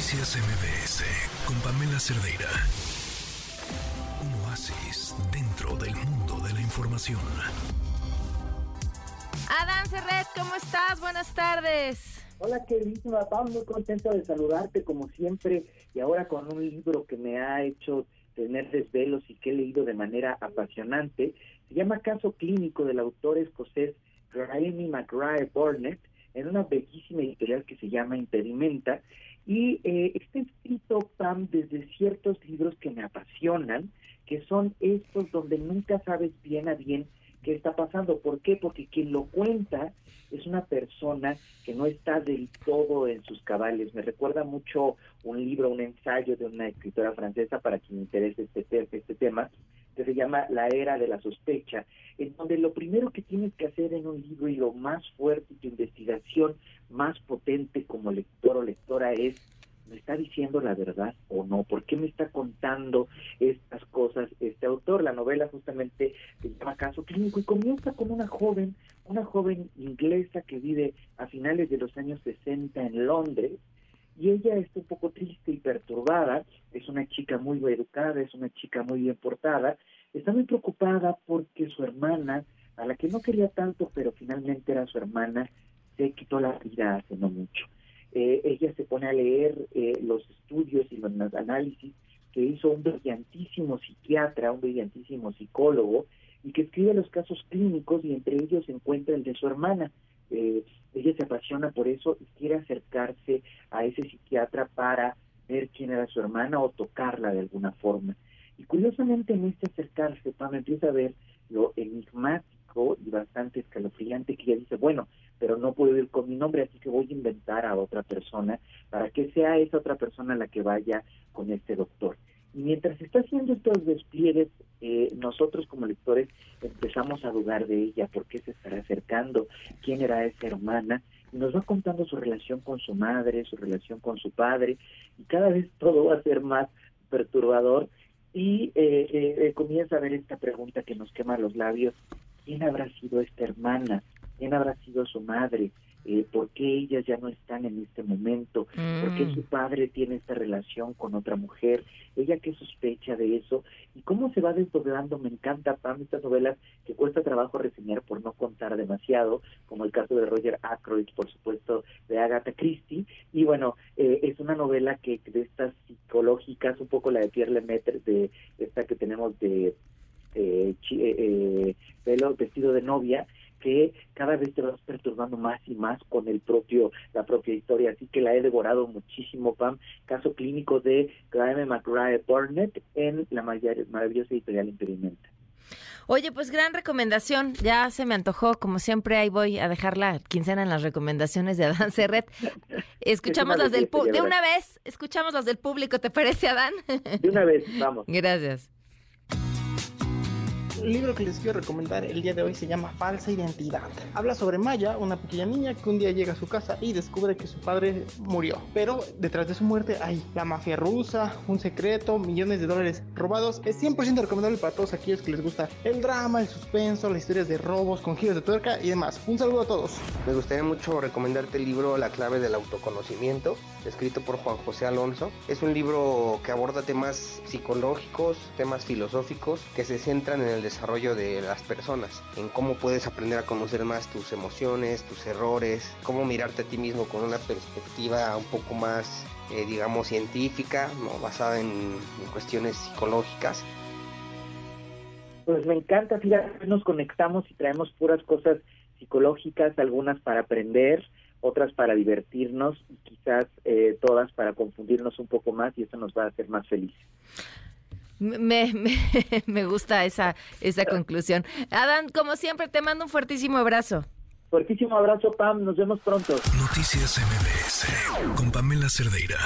Noticias MBS con Pamela Cerdeira. Un oasis dentro del mundo de la información. Adán Serret, ¿cómo estás? Buenas tardes. Hola, queridísima Pam, muy contento de saludarte como siempre y ahora con un libro que me ha hecho tener desvelos y que he leído de manera apasionante. Se llama Caso Clínico del autor escocés Raimi McGrath Burnett en una bellísima editorial que se llama Impedimenta y eh, está escrito, Pam, desde ciertos libros que me apasionan, que son estos donde nunca sabes bien a bien qué está pasando. ¿Por qué? Porque quien lo cuenta es una persona que no está del todo en sus cabales. Me recuerda mucho un libro, un ensayo de una escritora francesa para quien interese este, este tema, que se llama La Era de la Sospecha, en donde lo primero que tienes que hacer en un libro y lo más fuerte tu investigación más potente como lector o lectora es ¿me está diciendo la verdad o no? ¿Por qué me está contando estas cosas este autor? La novela justamente se llama Caso Clínico y comienza con una joven, una joven inglesa que vive a finales de los años 60 en Londres y ella está un poco triste y perturbada, es una chica muy educada, es una chica muy bien portada, está muy preocupada porque su hermana, a la que no quería tanto, pero finalmente era su hermana, se quitó la vida hace no mucho. Eh, ella se pone a leer eh, los estudios y los análisis que hizo un brillantísimo psiquiatra, un brillantísimo psicólogo, y que escribe los casos clínicos y entre ellos se encuentra el de su hermana. Eh, ella se apasiona por eso y quiere acercarse a ese psiquiatra para ver quién era su hermana o tocarla de alguna forma. Y curiosamente en este acercarse, Pam empieza a ver lo enigmático y bastante escalofriante que ella dice, bueno, pero no puedo ir con mi nombre, así que voy a inventar a otra persona para que sea esa otra persona la que vaya con este doctor. Y mientras está haciendo estos despliegues, eh, nosotros como lectores empezamos a dudar de ella, por qué se estará acercando, quién era esa hermana, y nos va contando su relación con su madre, su relación con su padre, y cada vez todo va a ser más perturbador, y eh, eh, comienza a ver esta pregunta que nos quema los labios, ¿quién habrá sido esta hermana? quién habrá sido su madre, eh, por qué ellas ya no están en este momento, por qué mm. su padre tiene esta relación con otra mujer, ella qué sospecha de eso, y cómo se va desdoblando, me encanta, Pam, estas novelas que cuesta trabajo reseñar por no contar demasiado, como el caso de Roger Ackroyd, por supuesto, de Agatha Christie, y bueno, eh, es una novela que de estas psicológicas, un poco la de Pierre Lemaitre, de esta que tenemos de eh, eh, pelo vestido de novia, que cada vez te vas perturbando más y más con el propio la propia historia así que la he devorado muchísimo Pam caso clínico de Graeme McGrath Burnett en la maravillosa editorial Impedimenta Oye, pues gran recomendación. Ya se me antojó, como siempre, ahí voy a dejar la quincena en las recomendaciones de Adán Serret. Escuchamos las del público. De una vez, escuchamos las del público, ¿te parece, Adán? De una vez, vamos. Gracias. El libro que les quiero recomendar el día de hoy se llama Falsa Identidad. Habla sobre Maya, una pequeña niña que un día llega a su casa y descubre que su padre murió. Pero detrás de su muerte hay la mafia rusa, un secreto, millones de dólares robados. Es 100% recomendable para todos aquellos que les gusta el drama, el suspenso, las historias de robos con giros de tuerca y demás. Un saludo a todos. Me gustaría mucho recomendarte el libro La clave del autoconocimiento, escrito por Juan José Alonso. Es un libro que aborda temas psicológicos, temas filosóficos que se centran en el desarrollo de las personas, en cómo puedes aprender a conocer más tus emociones, tus errores, cómo mirarte a ti mismo con una perspectiva un poco más, eh, digamos, científica, ¿no? basada en, cuestiones psicológicas. Pues me encanta, fíjate, nos conectamos y traemos puras cosas psicológicas, algunas para aprender, otras para divertirnos y quizás eh, todas para confundirnos un poco más y eso nos va a hacer más felices. Me, me, me, gusta esa, esa conclusión. Adán, como siempre, te mando un fuertísimo abrazo. Fuertísimo abrazo, Pam. Nos vemos pronto. Noticias MBS con Pamela Cerdeira.